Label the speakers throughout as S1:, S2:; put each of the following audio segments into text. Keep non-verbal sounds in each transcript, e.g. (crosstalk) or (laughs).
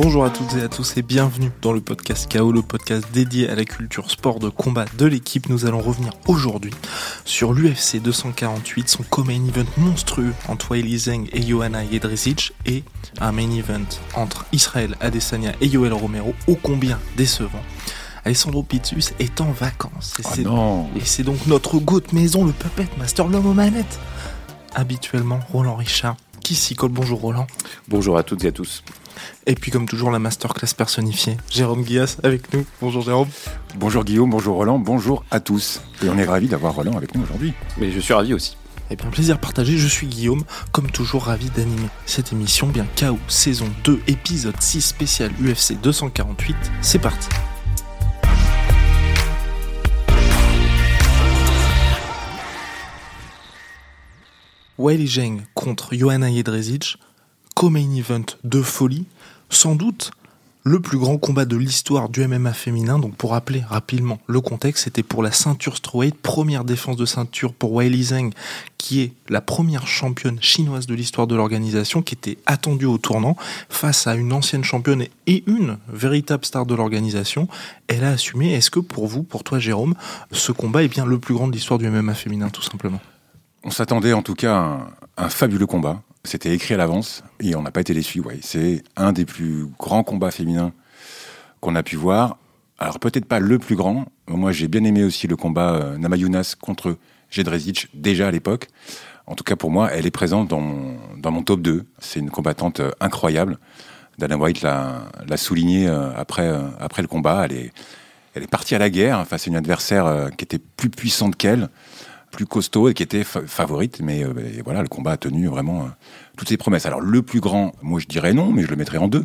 S1: Bonjour à toutes et à tous et bienvenue dans le podcast KO, le podcast dédié à la culture sport de combat de l'équipe. Nous allons revenir aujourd'hui sur l'UFC 248, son co-main event monstrueux entre Weili Zheng et Johanna Jedrzejczyk et un main event entre Israël Adesanya et Yoel Romero, ô combien décevant. Alessandro Pizzus est en vacances. Et
S2: Oh
S1: c'est donc notre goût de maison, le puppet master, l'homme aux manettes. Habituellement, Roland Richard, qui s'y colle. Bonjour Roland.
S3: Bonjour à toutes et à tous.
S1: Et puis comme toujours, la masterclass personnifiée, Jérôme Guillas avec nous. Bonjour Jérôme.
S2: Bonjour Guillaume, bonjour Roland, bonjour à tous. Et on est ravis d'avoir Roland avec nous aujourd'hui.
S3: Mais je suis ravi aussi.
S1: Eh bien, plaisir partagé, je suis Guillaume, comme toujours ravi d'animer cette émission, bien KO, saison 2, épisode 6 spécial UFC 248. C'est parti. Weili Zheng contre Johanna Jedrzejczyk, co-main event de folie, sans doute le plus grand combat de l'histoire du MMA féminin. Donc pour rappeler rapidement le contexte, c'était pour la ceinture strawweight, première défense de ceinture pour Weili Zheng, qui est la première championne chinoise de l'histoire de l'organisation, qui était attendue au tournant face à une ancienne championne et une véritable star de l'organisation. Elle a assumé. Est-ce que pour vous, pour toi Jérôme, ce combat est bien le plus grand de l'histoire du MMA féminin, tout simplement?
S2: On s'attendait en tout cas à un fabuleux combat. C'était écrit à l'avance et on n'a pas été déçus. Ouais. C'est un des plus grands combats féminins qu'on a pu voir. Alors peut-être pas le plus grand. Moi j'ai bien aimé aussi le combat euh, Namayunas contre Jedrzejczyk déjà à l'époque. En tout cas pour moi, elle est présente dans mon, dans mon top 2. C'est une combattante euh, incroyable. Dana White l'a souligné euh, après, euh, après le combat. Elle est, elle est partie à la guerre face à une adversaire euh, qui était plus puissante qu'elle, plus costaud et qui était fa- favorite. Mais euh, voilà, le combat a tenu vraiment euh, toutes ses promesses. Alors le plus grand, moi je dirais non, mais je le mettrais en deux.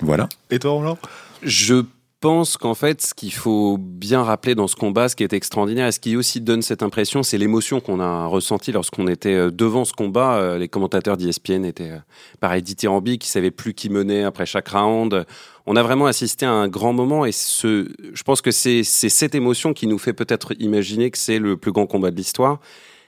S2: Voilà.
S1: Et toi Roland?
S3: Je pense qu'en fait, ce qu'il faut bien rappeler dans ce combat, ce qui est extraordinaire et ce qui aussi donne cette impression, c'est l'émotion qu'on a ressentie lorsqu'on était euh, devant ce combat. Les commentateurs d'ESPN étaient pareil dithyrambiques, qui savaient plus qui menait après chaque round. On a vraiment assisté à un grand moment et ce, je pense que c'est cette émotion qui nous fait peut-être imaginer que c'est le plus grand combat de l'histoire.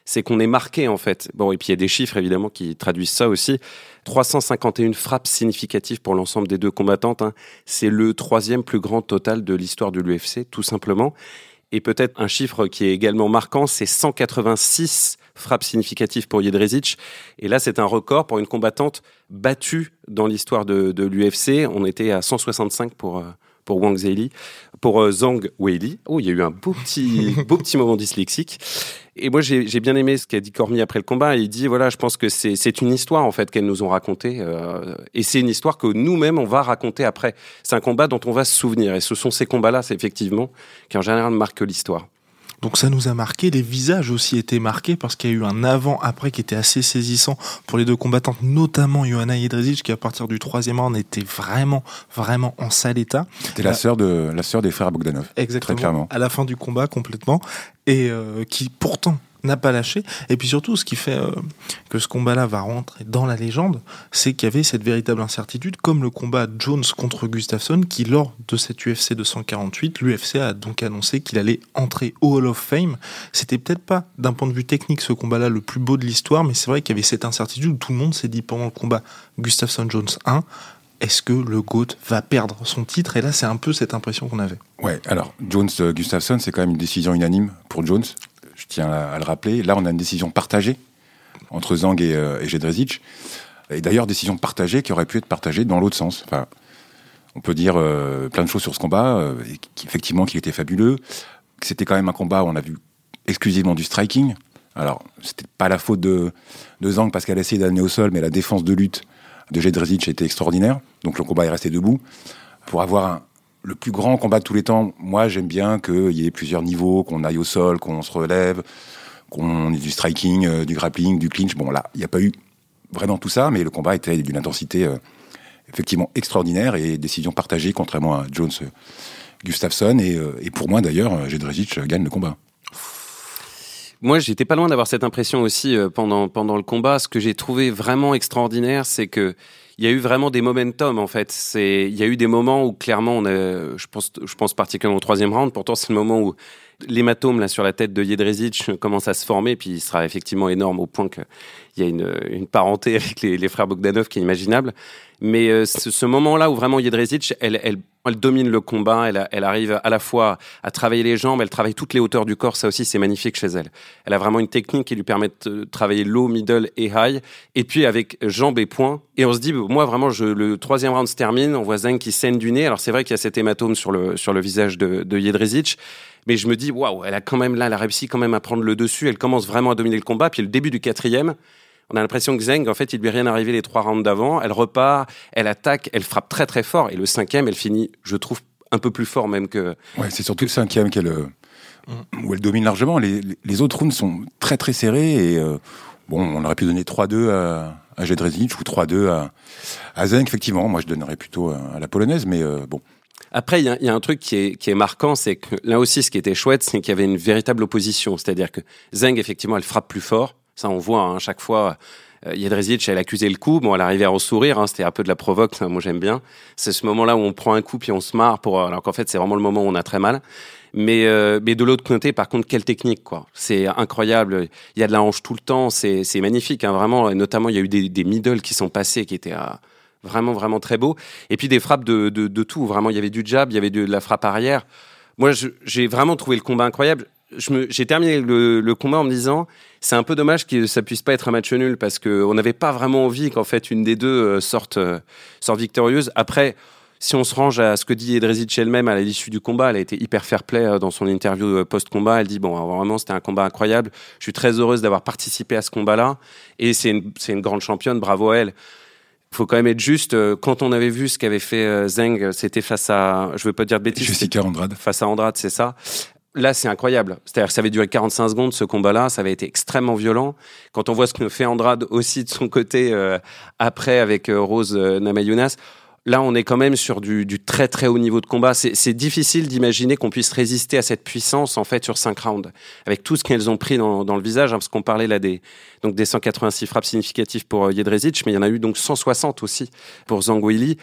S3: C'est qu'on est marqué en fait. Bon, et puis il y a des chiffres évidemment qui traduisent ça aussi. 351 frappes significatives pour l'ensemble des deux combattantes. hein. C'est le troisième plus grand total de l'histoire de l'UFC, tout simplement. Et peut-être un chiffre qui est également marquant, c'est 186 frappes significatives pour Jedrzejczyk. Et là, c'est un record pour une combattante battue dans l'histoire de, de l'UFC. On était à 165 pour, euh, pour Wang Zhili. Pour euh, Zhang Weili. Oh, il y a eu un beau petit, (laughs) beau petit moment dyslexique. Et moi, j'ai bien aimé ce qu'a dit Cormier après le combat. Il dit, voilà, je pense que c'est une histoire, en fait, qu'elles nous ont racontée. euh, et c'est une histoire que nous-mêmes, on va raconter après. C'est un combat dont on va se souvenir. Et ce sont ces combats-là, effectivement, qui en général marquent l'histoire.
S1: Donc ça nous a marqué, les visages aussi étaient marqués parce qu'il y a eu un avant-après qui était assez saisissant pour les deux combattantes, notamment Johanna Jedrzejczyk qui à partir du troisième round était vraiment, vraiment en sale état.
S2: C'était la
S1: Bah-
S2: sœur de la sœur des frères Bogdanov.
S1: Exactement.
S2: Très clairement.
S1: À la fin du combat complètement et euh, qui pourtant n'a pas lâché. Et puis surtout, ce qui fait euh, que ce combat-là va rentrer dans la légende, c'est qu'il y avait cette véritable incertitude, comme le combat Jones contre Gustafsson, qui lors de cette UFC 248, l'UFC a donc annoncé qu'il allait entrer au Hall of Fame. C'était peut-être pas, d'un point de vue technique, ce combat-là le plus beau de l'histoire, mais c'est vrai qu'il y avait cette incertitude où tout le monde s'est dit pendant le combat Gustafsson-Jones 1, est-ce que le GOAT va perdre son titre? Et là, c'est un peu cette impression qu'on avait.
S2: Ouais, alors Jones euh, c'est quand même une décision unanime pour Jones. Je tiens à, le rappeler. Là, on a une décision partagée entre Zhang et, euh, et d'ailleurs, décision partagée qui aurait pu être partagée dans l'autre sens. Enfin, on peut dire euh, plein de choses sur ce combat, euh, et qu'effectivement, qu'il était fabuleux. que C'était quand même un combat où on a vu exclusivement du striking. Alors, c'était pas la faute de, de Zhang parce qu'elle a essayé d'amener au sol, mais la défense de lutte de Jedrzejczyk était extraordinaire. Donc le combat est resté debout. Pour avoir un, le plus grand combat de tous les temps, moi j'aime bien qu'il y ait plusieurs niveaux, qu'on aille au sol, qu'on se relève, qu'on ait du striking, euh, du grappling, du clinch. Bon là, il n'y a pas eu vraiment tout ça, mais le combat était d'une intensité euh, effectivement extraordinaire et décision partagée, contrairement à Jones euh, Gustafsson. Et, pour moi d'ailleurs, Jedrzejczyk gagne le combat.
S3: Moi, j'étais pas loin d'avoir cette impression aussi pendant, pendant le combat. Ce que j'ai trouvé vraiment extraordinaire, c'est que il y a eu vraiment des momentum en fait. Il y a eu des moments où clairement, on a, je pense, particulièrement au troisième round. Pourtant, c'est le moment où l'hématome là sur la tête de Jedrzejczyk commence à se former, puis il sera effectivement énorme au point qu'il y a une, une parenté avec les, frères Bogdanov qui est imaginable. Mais euh, ce, moment-là où vraiment Jedrzejczyk, elle, elle, domine le combat, elle, arrive à la fois à travailler les jambes, elle travaille toutes les hauteurs du corps, ça aussi c'est magnifique chez elle. Elle a vraiment une technique qui lui permet de travailler low, middle et high, et puis avec jambes et poings. Et on se dit, moi vraiment, le troisième round se termine, on voit Zeng qui saigne du nez. Alors c'est vrai qu'il y a cet hématome sur le, visage de, de mais je me dis, waouh, elle a quand même là, elle a réussi quand même à prendre le dessus. Elle commence vraiment à dominer le combat. Puis le début du quatrième, on a l'impression que Zeng, en fait, il lui est rien arrivé les trois rounds d'avant. Elle repart, elle attaque, elle frappe très très fort. Et le cinquième, elle finit, je trouve, un peu plus fort même que.
S2: Ouais, c'est surtout le cinquième qu'elle où elle domine largement. Les, les, autres rounds sont très très serrés et euh, bon, on aurait pu donner 3-2 à, à ou 3-2 à, à. Effectivement, moi je donnerais plutôt à la polonaise, mais euh, bon.
S3: Après, il y, a un truc qui est, qui est marquant, c'est que là aussi, ce qui était chouette, c'est qu'il y avait une véritable opposition. C'est-à-dire que Zeng, effectivement, elle frappe plus fort. Ça, on voit hein, chaque fois. Euh, Jedrzejczyk, elle accusait le coup. Bon, elle arrivait à sourire. Hein, C'était un peu de la provoque. Moi, j'aime bien. C'est ce moment-là où on prend un coup puis on se marre. Pour, alors qu'en fait, c'est vraiment le moment où on a très mal. Mais, euh, mais de l'autre côté, par contre, quelle technique, quoi. C'est incroyable. Il y a de la hanche tout le temps. C'est magnifique, hein, vraiment. Et notamment, il y a eu des, des middle qui sont passés, qui étaient à vraiment vraiment très beau. Et puis des frappes de, de, tout. Vraiment, il y avait du jab, il y avait de, la frappe arrière. Moi, j'ai vraiment trouvé le combat incroyable. J'ai terminé le, le, combat en me disant, c'est un peu dommage que ça puisse pas être un match nul parce que on n'avait pas vraiment envie qu'en fait une des deux euh, sorte, euh, sorte victorieuse. Après, si on se range à ce que dit Edrezic elle-même à l'issue du combat, elle a été hyper fair play euh, dans son interview post-combat. Elle dit bon, vraiment, c'était un combat incroyable. Je suis très heureuse d'avoir participé à ce combat-là et c'est une, une grande championne. Bravo à elle faut quand même être juste. Quand on avait vu ce qu'avait fait Zeng, c'était face à, je veux pas dire de bêtises.
S2: Jessica Andrade.
S3: Face à Andrade, c'est ça. Là, c'est incroyable. C'est-à-dire que ça avait duré 45 secondes, ce combat-là. Ça avait été extrêmement violent. Quand on voit ce que fait Andrade aussi de son côté euh, après avec euh, Rose euh, Namayunas, là, on est quand même sur du, très très haut niveau de combat. C'est difficile d'imaginer qu'on puisse résister à cette puissance en fait sur 5 rounds, avec tout ce qu'elles ont pris dans, le visage, hein, parce qu'on parlait là des donc des 186 frappes significatives pour euh, Jedrzejczyk, mais il y en a eu donc 160 aussi pour Zanguili.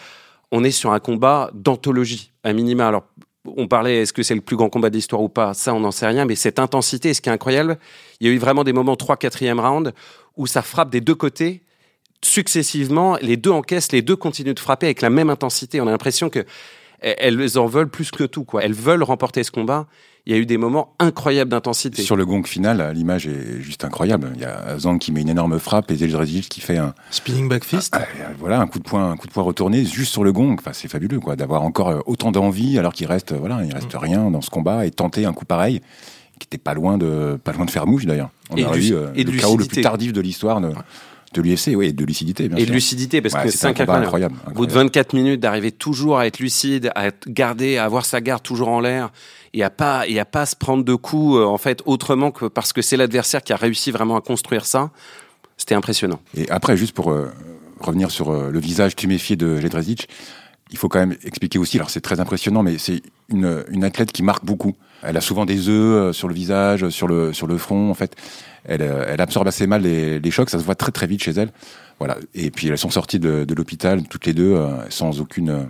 S3: On est sur un combat d'anthologie, à minima. Alors on parlait, est-ce que c'est le plus grand combat de l'histoire ou pas? Ça, on n'en sait rien. Mais cette intensité, ce qui est incroyable, il y a eu vraiment des moments 3 4e round où ça frappe des deux côtés successivement, les deux encaissent, les deux continuent de frapper avec la même intensité. On a l'impression que elles en veulent plus que tout. Quoi. Elles veulent remporter ce combat. Il y a eu des moments incroyables d'intensité.
S2: Sur le gong final, l'image est juste incroyable. Il y a Zang qui met une énorme frappe et Zeljrezic qui fait un
S1: spinning back fist.
S2: Ah, voilà, un coup de poing, un coup de poing retourné juste sur le gong. Enfin, c'est fabuleux, quoi, d'avoir encore euh, autant d'envie alors qu'il reste, voilà, il reste mm. rien dans ce combat et tenter un coup pareil qui était pas loin de, pas loin de faire mouche d'ailleurs. On
S3: et
S2: a eu euh, le chaos le plus tardif de l'histoire. De, de l'UFC, oui, et de lucidité, bien
S3: et
S2: sûr.
S3: de lucidité, parce ouais, que c'est incroyable. incroyable. Au bout de 24 minutes, d'arriver toujours à être lucide, à gardé, à avoir sa garde toujours en l'air, et à pas, et à pas se prendre de coups, euh, en fait, autrement que parce que c'est l'adversaire qui a réussi vraiment à construire ça. C'était impressionnant.
S2: Et après, juste pour euh, revenir sur euh, le visage tuméfié de Jedrzejczyk, il faut quand même expliquer aussi, alors c'est très impressionnant, mais c'est une, une athlète qui marque beaucoup. Elle a souvent des œufs sur le visage, sur le, sur le front, en fait elle, elle, absorbe assez mal les, les, chocs, ça se voit très très vite chez elle. Voilà. Et puis elles sont sorties de, de l'hôpital toutes les deux euh, sans aucune, euh,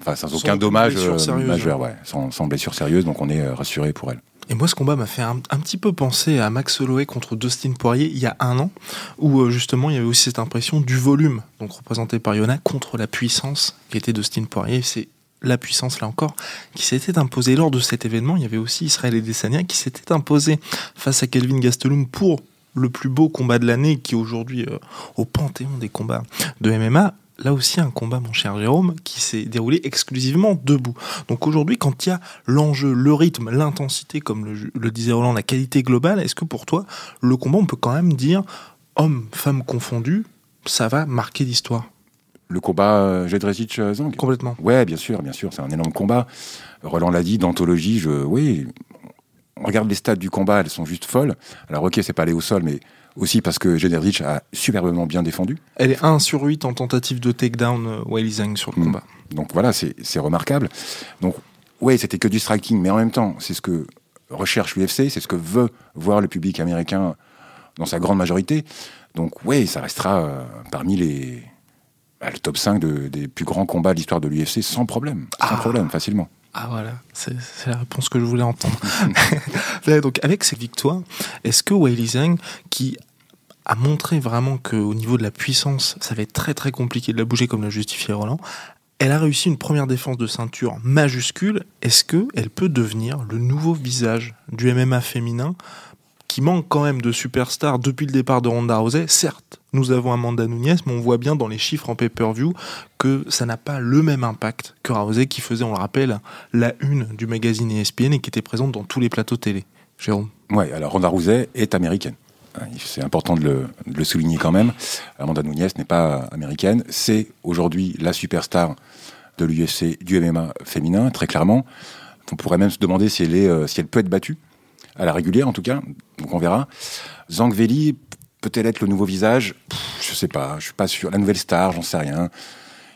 S2: enfin sans, sans aucun dommage euh, majeur, ouais, sans, sans, blessure sérieuse. Donc on est rassuré pour elle.
S1: Et moi, ce combat m'a fait un, un, petit peu penser à Max Holloway contre Dustin Poirier il y a un an, où justement il y avait aussi cette impression du volume, donc représenté par Yona, contre la puissance qui était Dustin Poirier. C'est la puissance là encore, qui s'était imposée lors de cet événement. Il y avait aussi Israël et Desania qui s'était imposé face à Kelvin Gastelum pour le plus beau combat de l'année, qui est aujourd'hui euh, au panthéon des combats de MMA. Là aussi, un combat, mon cher Jérôme, qui s'est déroulé exclusivement debout. Donc aujourd'hui, quand il y a l'enjeu, le rythme, l'intensité, comme le, le disait Roland, la qualité globale, est-ce que pour toi, le combat, on peut quand même dire, homme, femme confondus, ça va marquer l'histoire?
S2: Le combat euh, Jedrzejczyk-Zang
S1: Complètement.
S2: Ouais, bien sûr, bien sûr, c'est un énorme combat. Roland l'a dit, d'anthologie, je, oui, on regarde les stats du combat, elles sont juste folles. Alors ok, c'est pas aller au sol, mais aussi parce que Jedrzejczyk a superbement bien défendu.
S1: Elle est 1 sur 8 en tentative de takedown euh, Weili Zhang sur le mmh. combat.
S2: Donc voilà, c'est remarquable. Donc ouais, c'était que du striking, mais en même temps, c'est ce que recherche l'UFC, c'est ce que veut voir le public américain dans sa grande majorité. Donc ouais, ça restera euh, parmi les bah, le top 5 de- des plus grands combats de l'histoire de l'UFC sans problème. Sans
S1: Ah.
S2: problème, facilement.
S1: Ah voilà, c'est la réponse que je voulais entendre. (laughs) Donc avec ces victoires, est-ce que Weili Zhang, qui a montré vraiment qu'au niveau de la puissance, ça va être très très compliqué de la bouger comme l'a justifié Roland, elle a réussi une première défense de ceinture majuscule. Est-ce que elle peut devenir le nouveau visage du MMA féminin qui manque quand même de superstars depuis le départ de Ronda Rousey Certes, nous avons Amanda Nunes, mais on voit bien dans les chiffres en pay-per-view que ça n'a pas le même impact que Rousey qui faisait, on le rappelle, la une du magazine ESPN et qui était présente dans tous les plateaux télé. Jérôme
S2: Ouais, alors Ronda Rousey est américaine. Hein, C'est important de le, souligner quand même. Amanda Nunes n'est pas américaine. C'est aujourd'hui la superstar de l'UFC, du MMA féminin, très clairement. On pourrait même se demander si elle, euh, si elle peut être battue, à la régulière en tout cas. Donc on verra. Zhang Weili peut-elle être le nouveau visage? Je sais pas, je suis pas sûr. La nouvelle star, j'en sais rien.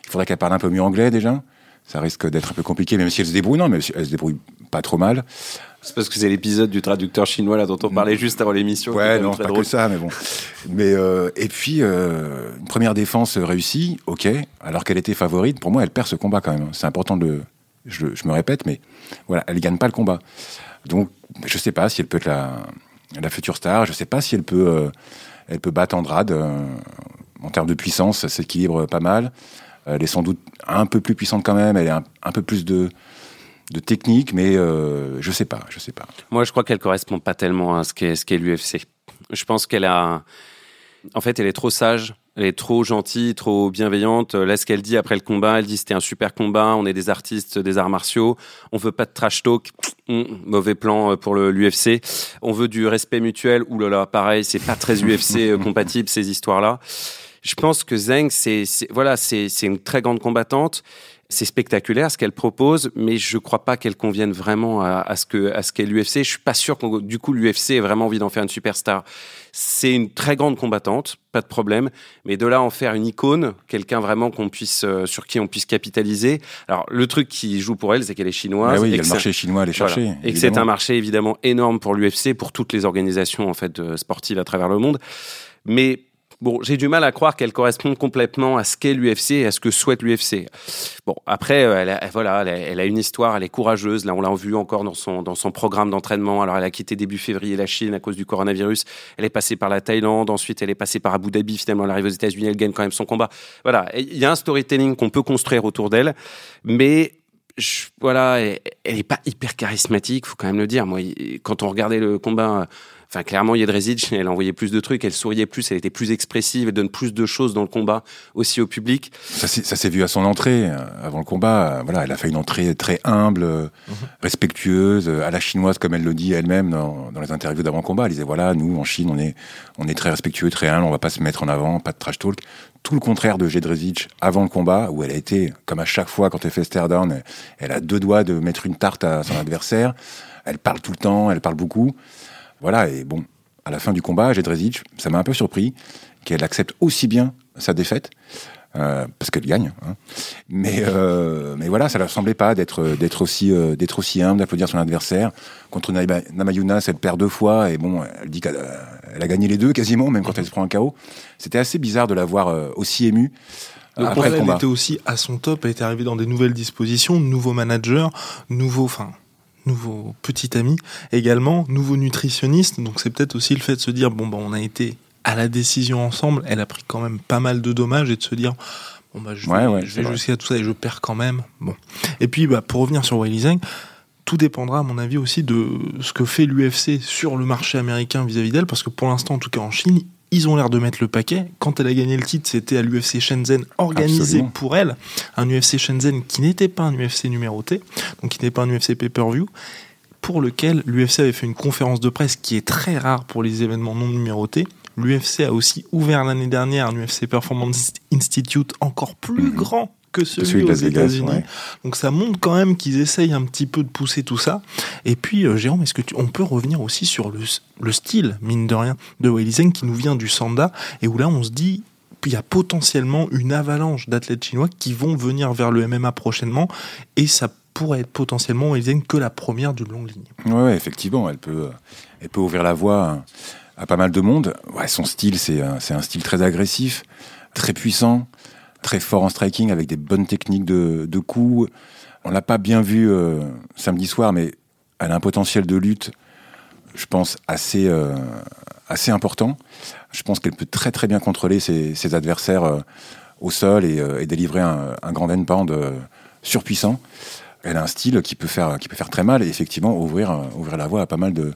S2: Il faudrait qu'elle parle un peu mieux anglais déjà. Ça risque d'être un peu compliqué, même si elle se débrouille. Non, mais elle se débrouille pas trop mal.
S3: C'est parce que c'est l'épisode du traducteur chinois là dont on parlait juste avant l'émission.
S2: Ouais, non, pas
S3: drôle.
S2: que ça, mais bon. Mais euh, et puis euh, une première défense réussie, ok. Alors qu'elle était favorite, pour moi, elle perd ce combat quand même. C'est important de, le- je, je me répète, mais voilà, elle gagne pas le combat. Donc, je sais pas si elle peut être la, future star. Je sais pas si elle peut, euh, elle peut battre Andrade. euh, en termes de puissance, ça s'équilibre pas mal. Elle est sans doute un peu plus puissante quand même. Elle a un, peu plus de de technique, mais euh, je sais pas, je sais pas.
S3: Moi, je crois qu'elle correspond pas tellement à ce qu'est ce qu'est l'UFC. Je pense qu'elle a. En fait, elle est trop sage, elle est trop gentille, trop bienveillante. Là, ce qu'elle dit après le combat, elle dit c'était un super combat, on est des artistes des arts martiaux, on veut pas de trash talk, Hum, mauvais plan euh, pour l'UFC. On veut du respect mutuel, ouh là là, pareil, c'est pas très UFC euh, (laughs) compatible ces histoires-là. Je pense que Zeng, c'est c'est- voilà, c'est c'est une très grande combattante. C'est spectaculaire ce qu'elle propose, mais je crois pas qu'elle convienne vraiment à, à ce que à ce qu'est l'UFC. Je suis pas sûr que du coup l'UFC ait vraiment envie d'en faire une superstar. C'est une très grande combattante, pas de problème, mais de là en faire une icône, quelqu'un vraiment qu'on puisse euh, sur qui on puisse capitaliser. Alors le truc qui joue pour elle, c'est qu'elle est chinoise.
S2: Ah oui, il
S3: et
S2: y a le marché chinois à aller
S3: voilà.
S2: chercher.
S3: Et que c'est un marché évidemment énorme pour l'UFC, pour toutes les organisations en fait euh, sportives à travers le monde. Mais bon, j'ai du mal à croire qu'elle corresponde complètement à ce qu'est l'UFC et à ce que souhaite l'UFC. Bon, après, euh, elle a, voilà, elle a, une histoire, elle est courageuse. Là, on l'a vu encore dans son, dans son programme d'entraînement. Alors, elle a quitté début février la Chine à cause du coronavirus. Elle est passée par la Thaïlande. Ensuite, elle est passée par Abu Dhabi. Finalement, elle arrive aux États-Unis. Elle gagne quand même son combat. Voilà. Il y a un storytelling qu'on peut construire autour d'elle. Mais voilà, elle, elle est pas hyper charismatique, faut quand même le dire. Moi, quand on regardait le combat, enfin clairement, Jedrzejczyk, (laughs) elle envoyait plus de trucs, elle souriait plus, elle était plus expressive, elle donne plus de choses dans le combat aussi au public.
S2: Ça s'est ça s'est vu à son entrée, euh, avant le combat. Voilà, elle a fait une entrée très humble, euh, respectueuse, euh, à la chinoise, comme elle le dit elle-même dans, dans les interviews d'avant-combat. Elle disait voilà, nous, en Chine, on est, on est très respectueux, très humble, on va pas se mettre en avant, pas de trash talk. Tout le contraire de Jedrzejczyk avant le combat, où elle a été, comme à chaque fois quand elle fait stare down, elle, elle a deux doigts de mettre une tarte à son adversaire. Elle parle tout le temps, elle parle beaucoup. Voilà, et bon, à la fin du combat, Jedrzejczyk, ça m'a un peu surpris qu'elle accepte aussi bien sa défaite, euh, parce qu'elle gagne. hein. Mais, euh, mais voilà, ça ne semblait pas d'être d'être aussi, euh, d'être aussi humble, d'applaudir son adversaire. Contre Namayunas, elle perd deux fois, et bon, elle dit qu'elle a, gagné les deux quasiment, même quand elle se prend un KO. C'était assez bizarre de la voir aussi émue
S1: Donc
S2: après le
S1: elle était aussi à son top, elle était arrivée dans des nouvelles dispositions, nouveau manager, nouveau, enfin, nouveau petit ami également, nouveau nutritionniste. Donc c'est peut-être aussi le fait de se dire bon bah on a été à la décision ensemble. Elle a pris quand même pas mal de dommages et de se dire bon bah je vais,
S2: Ouais, ouais,
S1: je vais jusqu'à tout ça et je perds quand même. Bon. Et puis bah pour revenir sur Weili Zhang, tout dépendra à mon avis aussi de ce que fait l'UFC sur le marché américain vis-à-vis d'elle parce que pour l'instant en tout cas en Chine ils ont l'air de mettre le paquet. Quand elle a gagné le titre, c'était à l'UFC Shenzhen organisé
S2: Absolument.
S1: pour elle. Un UFC Shenzhen qui n'était pas un UFC numéroté, donc qui n'était pas un UFC pay-per-view, pour lequel l'UFC avait fait une conférence de presse qui est très rare pour les événements non numérotés. L'UFC a aussi ouvert l'année dernière un UFC Performance Institute encore plus
S2: Mhm.
S1: grand que celui,
S2: celui de
S1: aux États-Unis.
S2: ouais.
S1: Donc ça montre quand même qu'ils essayent un petit peu de pousser tout ça. Et puis, euh, Jérôme, est-ce que tu- on peut revenir aussi sur le, le style, mine de rien, de Zhang qui nous vient du Sanda et où là on se dit il y a potentiellement une avalanche d'athlètes chinois qui vont venir vers le MMA prochainement et ça pourrait être potentiellement Zhang que la première d'une longue ligne.
S2: Ouais, ouais, effectivement, elle peut, elle peut ouvrir la voie à, pas mal de monde. Ouais, son style, c'est un, c'est un style très agressif, très puissant, très fort en striking, avec des bonnes techniques de, de coups. On l'a pas bien vu euh, samedi soir, mais elle a un potentiel de lutte, je pense, assez, euh, assez important. Je pense qu'elle peut très très bien contrôler ses, adversaires euh, au sol et, euh, délivrer un, grand endpound surpuissant. Elle a un style qui peut faire, qui peut faire très mal et effectivement ouvrir, ouvrir la voie à pas mal de,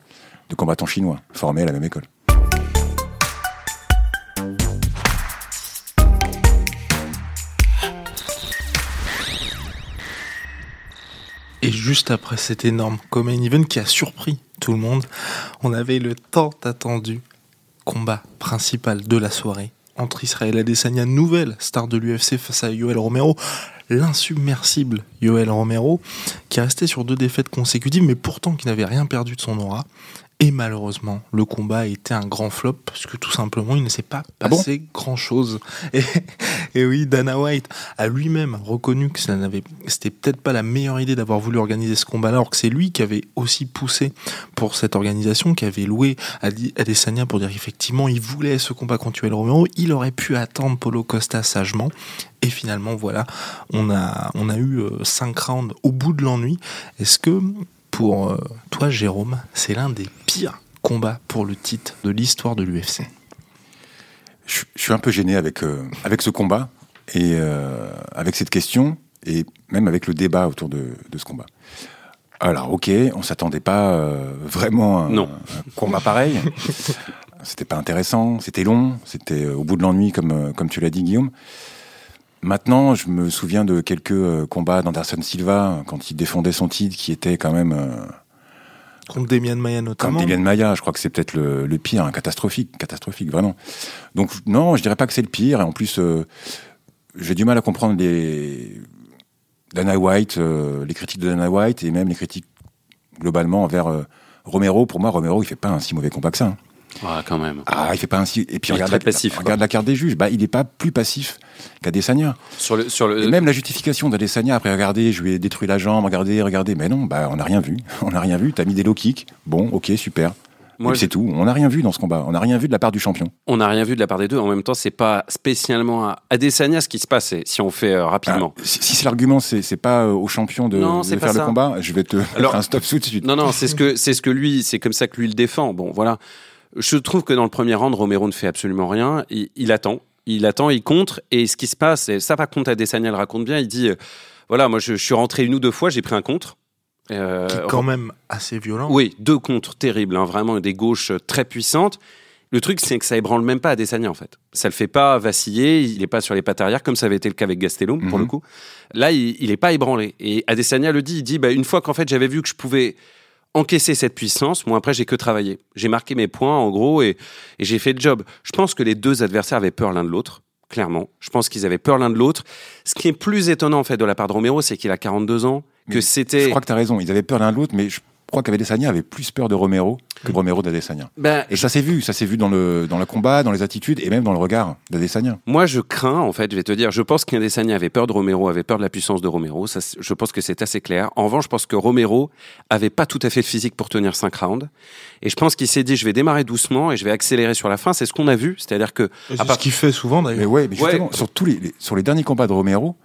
S2: de combattants chinois formés à la même école.
S1: Juste après cet énorme Common Event qui a surpris tout le monde, on avait le tant attendu combat principal de la soirée entre Israël Adesanya, nouvelle star de l'UFC face à Yoel Romero, l'insubmersible Yoel Romero, qui est resté sur deux défaites consécutives, mais pourtant qui n'avait rien perdu de son aura. Et malheureusement, le combat a été un grand flop, parce que tout simplement, il ne s'est pas
S2: Ah bon
S1: passé grand-chose. (laughs) Et, et oui, Dana White a lui-même reconnu que ça n'avait, c'était peut-être pas la meilleure idée d'avoir voulu organiser ce combat-là, alors que c'est lui qui avait aussi poussé pour cette organisation, qui avait loué Adesanya pour dire qu'effectivement, il voulait ce combat contre Yoel Romero. Il aurait pu attendre Polo Costa sagement. Et finalement, voilà, on a, on a eu euh, cinq rounds au bout de l'ennui. Est-ce que pour euh, toi, Jérôme, c'est l'un des pires combats pour le titre de l'histoire de l'UFC
S2: je, je suis un peu gêné avec, euh, avec ce combat et euh, avec cette question et même avec le débat autour de, de ce combat. Alors, ok, on s'attendait pas euh, vraiment à un,
S3: Non.
S2: un combat pareil. (laughs) c'était pas intéressant, c'était long, c'était au bout de l'ennui, comme, comme tu l'as dit, Guillaume. Maintenant, je me souviens de quelques euh, combats d'Anderson Silva quand il défendait son titre, qui était quand même euh,
S1: Contre Demian
S2: comme
S1: notamment.
S2: Demian Maya, je crois que c'est peut-être le, le pire, hein, catastrophique, catastrophique, vraiment. Donc non, je dirais pas que c'est le pire. Et en plus, euh, j'ai du mal à comprendre les Dana White, euh, les critiques de Dana White et même les critiques globalement envers euh, Romero. Pour moi, Romero, il fait pas un si mauvais combat que ça. hein.
S3: Ah, quand même.
S2: Ah, il fait pas un si. Et puis
S3: Il
S2: regarde,
S3: très
S2: la,
S3: passif,
S2: regarde la carte des juges. Bah, il est pas plus passif qu'Adesanya.
S3: Sur le, sur le,
S2: Et même la justification d'Adesanya après, regardez, je lui ai détruit la jambe, regardez, regardez. Mais non, bah, on n'a rien vu. (laughs) On n'a rien vu. T'as mis des low kicks. Bon, ok, super.
S3: moi,
S2: c'est tout. On n'a rien vu dans ce combat. On n'a rien vu de la part du champion.
S3: on n'a rien vu de la part des deux. En même temps, c'est pas spécialement à Adesanya ce qui se passe, si on fait euh, rapidement.
S2: Ah, si si c'est l'argument, c'est c'est pas euh, au champion de,
S3: Non,
S2: faire le combat, je vais te
S3: Alors- (laughs)
S2: faire un stop tout de suite.
S3: Non, non, c'est ce que c'est ce que lui, c'est comme ça que lui le défend. Bon, voilà. Je trouve que dans le premier round, Romero ne fait absolument rien. Il, il attend, il attend, il contre. Et ce qui se passe, et ça par contre, Adesanya le raconte bien. Il dit, euh, voilà, moi je, je suis rentré une ou deux fois, j'ai pris un contre. Euh,
S1: qui est quand même assez violent.
S3: Oui, deux contres terribles, hein, vraiment des gauches euh, très puissantes. Le truc, c'est que ça ébranle même pas Adesanya, en fait. Ça le fait pas vaciller, il n'est pas sur les pattes arrière, comme ça avait été le cas avec Gastelum, pour
S2: Mhm.
S3: le coup. Là, il, il est pas ébranlé. Et Adesanya le dit, il dit, bah, une fois qu'en fait j'avais vu que je pouvais encaisser cette puissance, moi après j'ai que travaillé. J'ai marqué mes points, en gros, et, et j'ai fait le job. Je pense que les deux adversaires avaient peur l'un de l'autre. Clairement, je pense qu'ils avaient peur l'un de l'autre. Ce qui est plus étonnant en fait de la part de Romero, c'est qu'il a 42 ans, que c'était.
S2: Je crois que tu as raison, ils avaient peur l'un de l'autre, mais je crois qu'Adesanya avait plus peur de Romero que Romero d'Adesanya.
S3: Ben,
S2: Et ça s'est vu, ça s'est vu dans le, dans le combat, dans les attitudes et même dans le regard d'Adesanya.
S3: Moi, je crains, en fait, je vais te dire, je pense qu'Adesanya avait peur de Romero, avait peur de la puissance de Romero. Ça, je pense que c'est assez clair. En revanche, je pense que Romero avait pas tout à fait le physique pour tenir 5 rounds. Et je pense qu'il s'est dit, je vais démarrer doucement et je vais accélérer sur la fin. C'est ce qu'on a vu. C'est-à-dire que,
S1: Et C'est
S3: à part-
S1: ce qu'il fait souvent
S2: Mais
S1: d'ailleurs.
S2: ouais, mais justement,
S3: Ouais.
S2: sur, tous les, les- sur les derniers combats de Romero,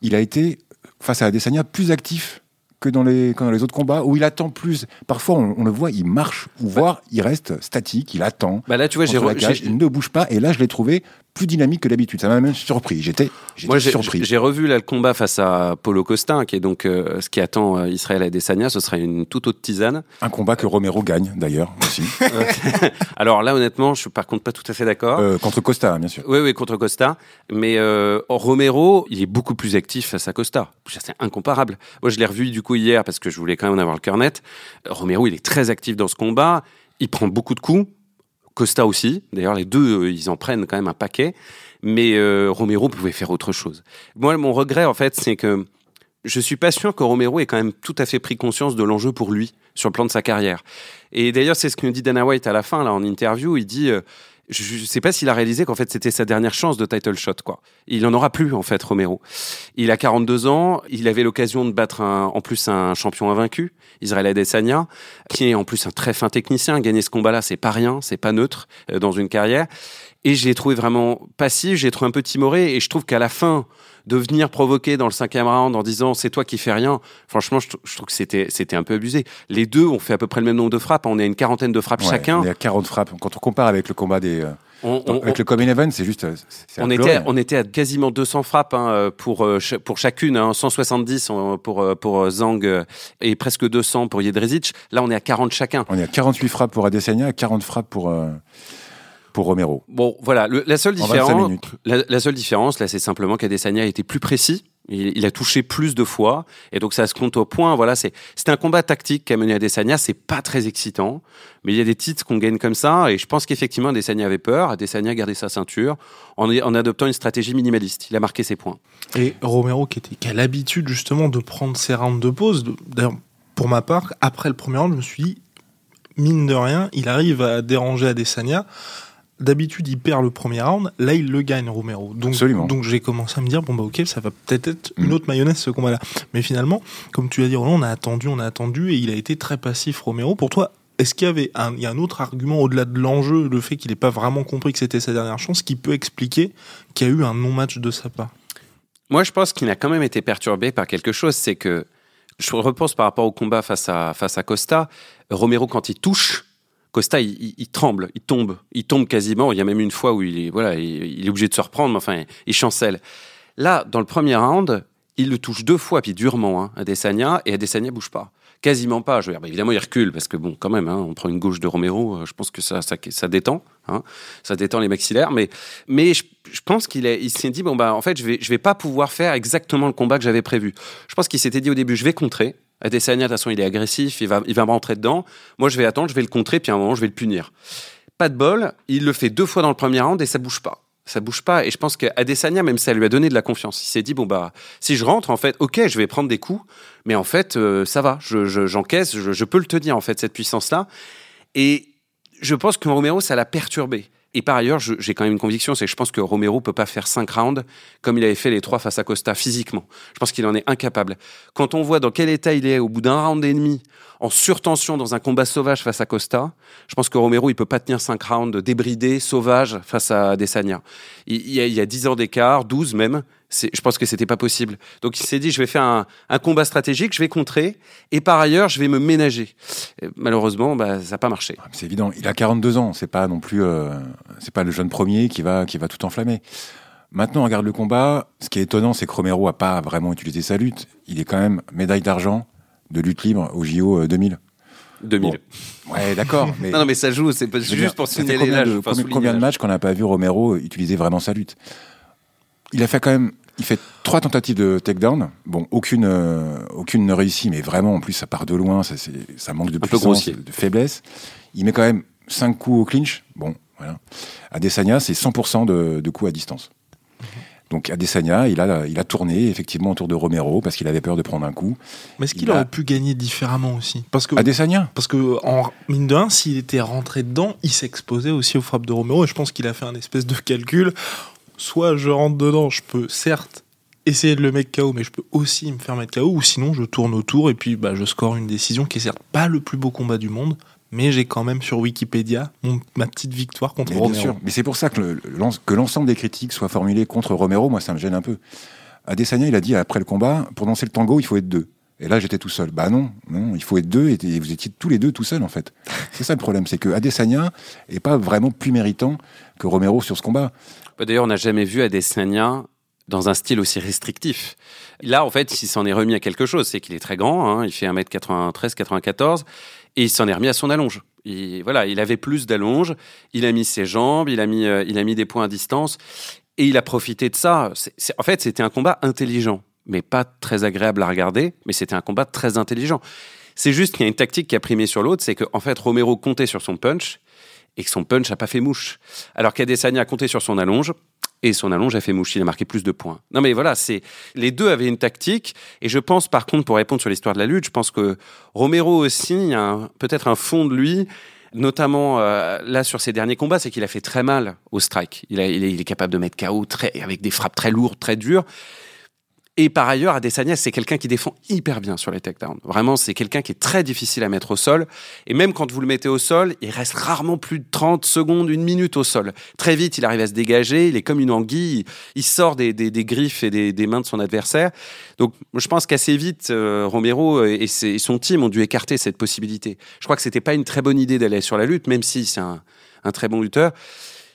S2: il a été, face à Adesanya, plus actif que dans les, que dans les autres combats, où il attend plus. Parfois, on, on le voit, il marche, ou voire il reste statique, il attend.
S3: bah là, tu vois, j'ai-
S2: il ne bouge pas, et là, je l'ai trouvé plus dynamique que d'habitude. Ça m'a même surpris. J'étais, surpris.
S3: j'ai revu là le combat face à Polo Costa, qui est donc euh, ce qui attend euh, Israël Adesanya. Ce sera une toute autre tisane.
S2: Un combat que Romero gagne, d'ailleurs, aussi. (laughs)
S3: Alors là, honnêtement, je suis par contre pas tout à fait d'accord.
S2: Euh, contre Costa, bien sûr.
S3: Oui, oui, contre Costa. Mais euh, Romero, il est beaucoup plus actif face à Costa. C'est incomparable. Moi, je l'ai revu du coup hier parce que je voulais quand même en avoir le cœur net. Romero, il est très actif dans ce combat. Il prend beaucoup de coups. Costa aussi. D'ailleurs, les deux, euh, ils en prennent quand même un paquet. Mais euh, Romero pouvait faire autre chose. Moi, mon regret, en fait, c'est que je suis pas sûr que Romero ait quand même tout à fait pris conscience de l'enjeu pour lui sur le plan de sa carrière. Et d'ailleurs, c'est ce que dit Dana White à la fin, là, en interview. Il dit, euh, je ne sais pas s'il a réalisé qu'en fait c'était sa dernière chance de title shot quoi. Il en aura plus en fait Romero. Il a 42 ans, il avait l'occasion de battre en plus un champion invaincu, Israël Adesanya, qui est en plus un très fin technicien. Gagner ce combat-là, c'est pas rien, c'est pas neutre euh, dans une carrière. Et je l'ai trouvé vraiment passif, j'ai trouvé un peu timoré. Et je trouve qu'à la fin, de venir provoquer dans le cinquième round en disant c'est toi qui fais rien, franchement, je, trouve que c'était, c'était un peu abusé. Les deux ont fait à peu près le même nombre de frappes. On est à une quarantaine de frappes chacun.
S2: On est à 40 frappes. Quand on compare avec le combat des. Euh, avec le Common Event, c'est juste.
S3: on, était, on était à quasiment 200 frappes hein, pour, euh, pour chacune, hein, 170 pour, euh, pour Zhang et presque 200 pour Jedrzejczyk. Là, on est à 40 chacun.
S2: On est à 48 frappes pour Adesanya, 40 frappes pour pour Romero.
S3: Bon, voilà, la seule différence, la, seule différence là, c'est simplement qu'Adesanya a été plus précis. Il, a touché plus de fois, et donc ça se compte au point. Voilà, c'est c'est un combat tactique qu'a mené Adesanya. C'est pas très excitant, mais il y a des titres qu'on gagne comme ça, et je pense qu'effectivement Adesanya avait peur. Adesanya a gardé sa ceinture en, en adoptant une stratégie minimaliste. Il a marqué ses points.
S1: Et Romero qui, était, qui a l'habitude justement de prendre ses rounds de pause. D'ailleurs, pour ma part, après le premier round, je me suis dit mine de rien, il arrive à déranger Adesanya d'habitude il perd le premier round, là il le gagne Romero. Donc, donc j'ai commencé à me dire bon bah ok ça va peut-être être une mm. autre mayonnaise ce combat-là. Mais finalement, comme tu as dit, on a attendu, on a attendu et il a été très passif Romero. Pour toi, est-ce qu'il y avait un, il y a un autre argument au-delà de l'enjeu, le fait qu'il n'ait pas vraiment compris que c'était sa dernière chance, qui peut expliquer qu'il y a eu un non-match de sa part?
S3: Moi je pense qu'il a quand même été perturbé par quelque chose, c'est que je repense par rapport au combat face à, face à Costa, Romero quand il touche, Costa, il, tremble, il tombe, il tombe quasiment. Il y a même une fois où il est, voilà, il, est obligé de se reprendre, mais enfin, il chancelle. Là, dans le premier round, il le touche deux fois, puis durement, hein, Adesanya, et Adesanya bouge pas. Quasiment pas. Je veux dire, bah, évidemment, il recule, parce que bon, quand même, hein, on prend une gauche de Romero, euh, je pense que ça, ça, ça détend, hein, ça détend les maxillaires, mais, mais je, pense qu'il il s'est dit, bon, bah, en fait, je vais, je vais pas pouvoir faire exactement le combat que j'avais prévu. Je pense qu'il s'était dit au début, je vais contrer, Adesanya, de toute façon, il est agressif, il va, il va me rentrer dedans. Moi, je vais attendre, je vais le contrer, puis à un moment, je vais le punir. Pas de bol, il le fait deux fois dans le premier round et ça bouge pas. Ça bouge pas. Et je pense qu'Adesanya, même ça lui a donné de la confiance. Il s'est dit, bon, bah, si je rentre, en fait, ok, je vais prendre des coups, mais en fait, euh, ça va, j'encaisse, je, je, peux le tenir, en fait, cette puissance-là. Et je pense que Romero, ça l'a perturbé. Et par ailleurs, j'ai quand même une conviction, c'est que je pense que Romero peut pas faire cinq rounds comme il avait fait les trois face à Costa physiquement. Je pense qu'il en est incapable. Quand on voit dans quel état il est au bout d'un round et demi, en surtension dans un combat sauvage face à Costa, je pense que Romero, il peut pas tenir cinq rounds débridés, sauvages face à Desania. Il, y a, il y a 10 ans d'écart, 12 même. Je pense que c'était pas possible. Donc il s'est dit, je vais faire un, un, combat stratégique, je vais contrer, et par ailleurs, je vais me ménager. malheureusement, bah, ça n'a pas marché.
S2: Ah, c'est évident. Il a 42 ans. C'est pas non plus, euh, c'est pas le jeune premier qui va, qui va tout enflammer. Maintenant, on regarde le combat. Ce qui est étonnant, c'est que Romero a pas vraiment utilisé sa lutte. Il est quand même médaille d'argent de lutte libre au JO 2000.
S3: 2000.
S2: Ouais, d'accord. (laughs)
S3: Mais non, mais ça joue, c'est juste pour signaler
S2: combien de, combien, de matchs qu'on n'a pas vu Romero utiliser vraiment sa lutte? Il a fait quand même, il fait trois tentatives de takedown. Bon, aucune, euh, aucune ne réussit, mais vraiment, en plus, ça part de loin, ça, ça manque de puissance, de faiblesse. Il met quand même cinq coups au clinch. Bon, voilà. Adesanya, c'est 100% de, de coups à distance. Donc Adesanya, il a, il a tourné effectivement autour de Romero parce qu'il avait peur de prendre un coup.
S1: Mais est-ce qu'il aurait pu gagner différemment aussi? Parce que,
S2: Adesanya?
S1: Parce que, en mine de un, s'il était rentré dedans, il s'exposait aussi aux frappes de Romero et je pense qu'il a fait un espèce de calcul. Soit je rentre dedans, je peux certes essayer de le mettre KO, mais je peux aussi me faire mettre KO, ou sinon je tourne autour et puis bah, je score une décision qui est certes pas le plus beau combat du monde, mais j'ai quand même sur Wikipédia ma petite victoire contre Romero. Bien sûr,
S2: mais c'est pour ça que, que l'ensemble des critiques soient formulées contre Romero, moi ça me gêne un peu. Adesanya, il a dit après le combat, pour danser le tango, il faut être deux. Et là, j'étais tout seul. Bah non, non, il faut être deux, et vous étiez tous les deux tout seuls en fait. (laughs) C'est ça le problème, c'est que Adesanya est pas vraiment plus méritant que Romero sur ce combat.
S3: Bah, d'ailleurs, on n'a jamais vu Adesanya dans un style aussi restrictif. Là, en fait, il s'en est remis à quelque chose. C'est qu'il est très grand, hein, il fait 1m93, 94, et il s'en est remis à son allonge. Il, voilà, il avait plus d'allonge, il a mis ses jambes, il a mis, euh, il a mis des points à distance, et il a profité de ça. en fait, c'était un combat intelligent, mais pas très agréable à regarder, mais c'était un combat très intelligent. C'est juste qu'il y a une tactique qui a primé sur l'autre, c'est qu'en en fait, Romero comptait sur son punch, et que son punch n'a pas fait mouche. Alors qu'Adesanya a compté sur son allonge, et son allonge a fait mouche, il a marqué plus de points. Non mais voilà, c'est les deux avaient une tactique et je pense par contre pour répondre sur l'histoire de la lutte, je pense que Romero aussi, a peut-être un fond de lui notamment euh, là sur ses derniers combats, c'est qu'il a fait très mal au strike. Il, il, est, capable de mettre KO très, avec des frappes très lourdes, très dures. Et par ailleurs, Adesanya, c'est quelqu'un qui défend hyper bien sur les takedowns. Vraiment, c'est quelqu'un qui est très difficile à mettre au sol. Et même quand vous le mettez au sol, il reste rarement plus de 30 secondes, une minute au sol. Très vite, il arrive à se dégager. Il est comme une anguille. Il sort des, griffes et des, mains de son adversaire. Donc, je pense qu'assez vite, euh, Romero et, son team ont dû écarter cette possibilité. Je crois que c'était pas une très bonne idée d'aller sur la lutte, même si c'est un, un très bon lutteur.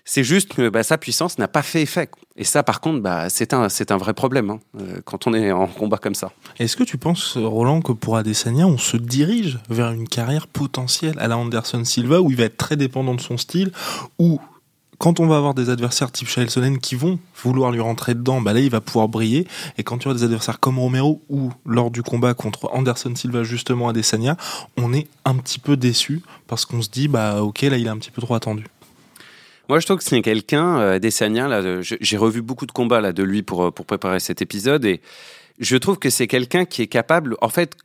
S3: C'est juste que bah, sa puissance n'a pas fait effet. Et ça, par contre, bah, c'est un, vrai problème hein, euh, quand on est en combat comme ça.
S1: Est-ce que tu penses, Roland, que pour Adesanya, on se dirige vers une carrière potentielle à la Anderson Silva où il va être très dépendant de son style, ou quand on va avoir des adversaires type Chael Sonnen qui vont vouloir lui rentrer dedans, bah là il va pouvoir briller. Et quand tu as des adversaires comme Romero ou lors du combat contre Anderson Silva justement à Desania, on est un petit peu déçu parce qu'on se dit bah ok là il est un petit peu trop attendu.
S3: Moi, je trouve que c'est quelqu'un, euh, là, j'ai revu beaucoup de combats là, de lui pour, euh, pour préparer cet épisode et je trouve que c'est quelqu'un qui est capable, en fait,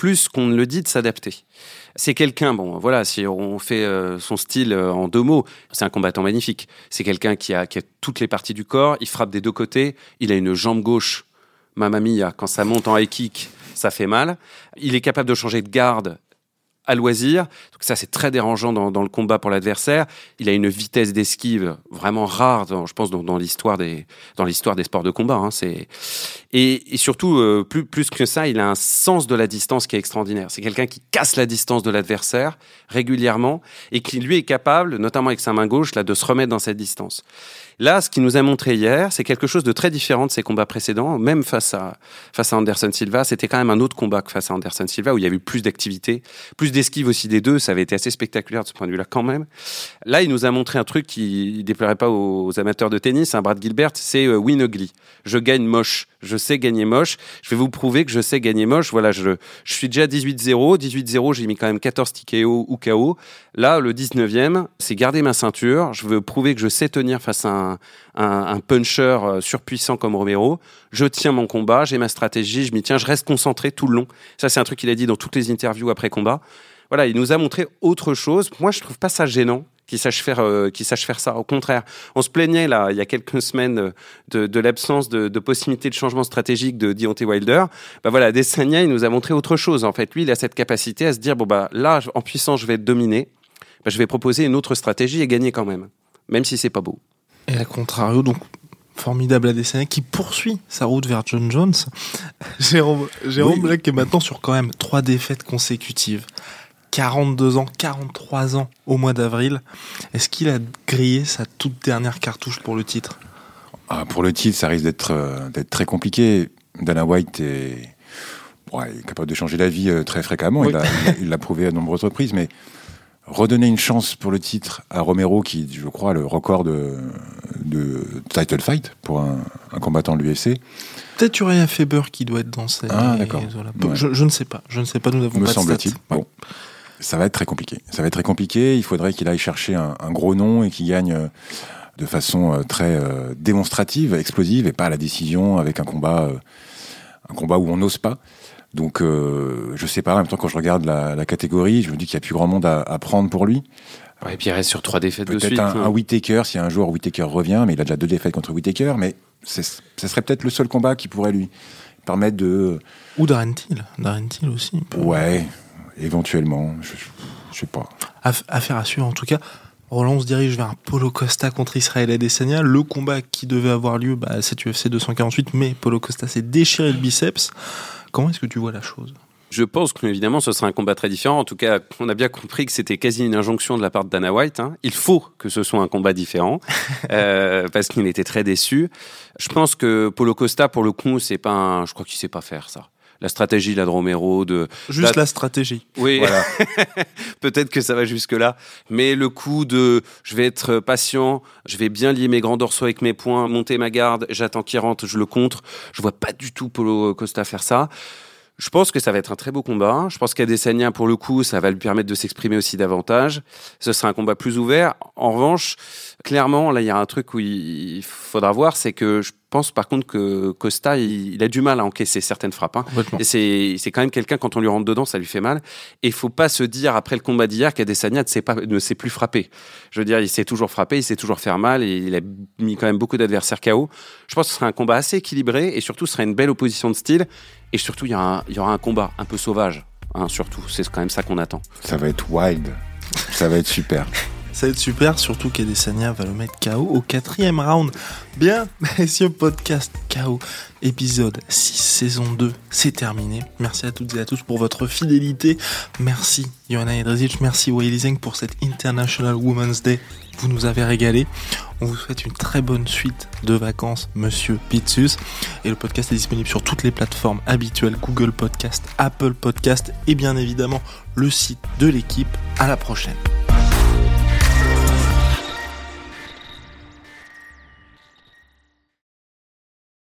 S3: plus qu'on ne le dit, de s'adapter. C'est quelqu'un, bon, voilà, si on fait euh, son style euh, en deux mots, c'est un combattant magnifique. C'est quelqu'un qui a, qui a toutes les parties du corps, il frappe des deux côtés, il a une jambe gauche, mamma mia, quand ça monte en high kick, ça fait mal. Il est capable de changer de garde à loisir. Donc ça, c'est très dérangeant dans, le combat pour l'adversaire. Il a une vitesse d'esquive vraiment rare, je pense, dans, l'histoire des dans l'histoire des sports de combat. Hein. C'est et, surtout euh, plus plus que ça, il a un sens de la distance qui est extraordinaire. C'est quelqu'un qui casse la distance de l'adversaire régulièrement et qui lui est capable, notamment avec sa main gauche, là, de se remettre dans cette distance. Là, ce qu'il nous a montré hier, c'est quelque chose de très différent de ses combats précédents, même face à, face à Anderson Silva. C'était quand même un autre combat que face à Anderson Silva, où il y avait plus d'activité, plus d'esquive aussi des deux. Ça avait été assez spectaculaire de ce point de vue-là quand même. Là, il nous a montré un truc qui ne déplairait pas aux amateurs de tennis, un hein, Brad Gilbert, c'est euh, win ugly. Je gagne moche. Je sais gagner moche. Je vais vous prouver que je sais gagner moche. Voilà, je, je suis déjà 18-0. 18-0, j'ai mis quand même 14 TKO ou KO. Là, le 19e, c'est garder ma ceinture. Je veux prouver que je sais tenir face à un, un, puncher euh, surpuissant comme Romero. Je tiens mon combat, j'ai ma stratégie, je m'y tiens, je reste concentré tout le long. Ça, c'est un truc qu'il a dit dans toutes les interviews après combat. Voilà, il nous a montré autre chose. Moi, je trouve pas ça gênant qu'il sache faire, euh, sache faire ça. Au contraire, on se plaignait là, il y a quelques (laughs) semaines, de, l'absence de, de, possibilité de changement stratégique de Deontay Wilder. Bah voilà, Desania, il nous a montré autre chose. En fait, lui, il a cette capacité à se dire bon bah là, en puissance, je vais être dominé. Bah, je vais proposer une autre stratégie et gagner quand même, même si c'est pas beau.
S1: Et à contrario, donc formidable Adesanya qui poursuit sa route vers John Jones. (laughs) Jérôme, Jérôme Black est maintenant sur quand même trois défaites consécutives. 42 ans, 43 ans au mois d'avril. Est-ce qu'il a grillé sa toute dernière cartouche pour le titre?
S2: Ah, Pour le titre, ça risque d'être euh, très compliqué. Dana White est, capable de changer la vie euh, très fréquemment. Il l'a prouvé à de nombreuses reprises, mais redonner une chance pour le titre à Romero, qui, je crois, a le record de, de title fight pour un, combattant de l'UFC.
S1: Peut-être Uriah Faber qui doit être dans ces.
S2: Ah, d'accord.
S1: Je, ne sais pas. Je ne sais pas. Nous n'avons pas
S2: Me semble-t-il. Bon. Ça va être très compliqué. Ça va être très compliqué. Il faudrait qu'il aille chercher un, gros nom et qu'il gagne euh, de façon euh, très euh, démonstrative, explosive, et pas à la décision avec un combat, un combat où on n'ose pas. Donc, euh, je sais pas, en même temps, quand je regarde la, catégorie, je me dis qu'il y a plus grand monde à, prendre pour lui.
S3: et puis il reste sur trois défaites de suite.
S2: Peut-être un, un Whitaker, si un jour Whitaker revient, mais il a déjà deux défaites contre Whitaker, mais ce serait peut-être le seul combat qui pourrait lui permettre de...
S1: Ou Darren Till, Darren Till aussi.
S2: Ouais, éventuellement, je, je sais pas.
S1: Affaire à suivre en tout cas. Roland se dirige vers un Polo Costa contre Israël Adesanya. Le combat qui devait avoir lieu, bah, c'est UFC 248, mais Polo Costa s'est déchiré le biceps. Comment est-ce que tu vois la chose?
S3: Je pense qu'évidemment, ce sera un combat très différent. En tout cas, on a bien compris que c'était quasi une injonction de la part de Dana White. Hein. Il faut que ce soit un combat différent (laughs) euh, parce qu'il était très déçu. Je pense que Polo Costa, pour le coup, c'est pas un... Je crois qu'il sait pas faire ça la stratégie de Romero de
S1: juste la, stratégie
S3: oui voilà. (laughs) peut-être que ça va jusque là mais le coup de je vais être patient je vais bien lier mes grands dorsaux avec mes poings monter ma garde j'attends qu'il rentre je le contre je vois pas du tout Polo Costa faire ça je pense que ça va être un très beau combat. Je pense qu'Adesanya, pour le coup, ça va lui permettre de s'exprimer aussi davantage. Ce sera un combat plus ouvert. En revanche, clairement, là, il y a un truc où il faudra voir, c'est que je pense par contre que Costa, il, il a du mal à encaisser certaines frappes. hein. Et c'est c'est quand même quelqu'un, quand on lui rentre dedans, ça lui fait mal. Et il faut pas se dire, après le combat d'hier, qu'Adesanya ne sait pas- ne sait plus frapper. Je veux dire, il s'est toujours frappé, il sait toujours faire mal, et il a mis quand même beaucoup d'adversaires KO. Je pense que ce sera un combat assez équilibré, et surtout, ce sera une belle opposition de style. Et surtout, il y, aura un- il y aura un combat un peu sauvage. hein, surtout, c'est quand même ça qu'on attend.
S2: Ça va être wild. Ça va être super. (laughs)
S1: Ça va être super, surtout qu'Adesanya va le mettre KO au quatrième round. Bien, (laughs) messieurs, podcast KO, épisode 6, saison 2, c'est terminé. Merci à toutes et à tous pour votre fidélité. Merci Johanna Jedrzejczyk, merci Weili Zhang pour cette International Women's Day. Vous nous avez régalé. On vous souhaite une très bonne suite de vacances, monsieur Pitsus. Et le podcast est disponible sur toutes les plateformes habituelles Google Podcast, Apple Podcast et bien évidemment le site de l'équipe. À la prochaine.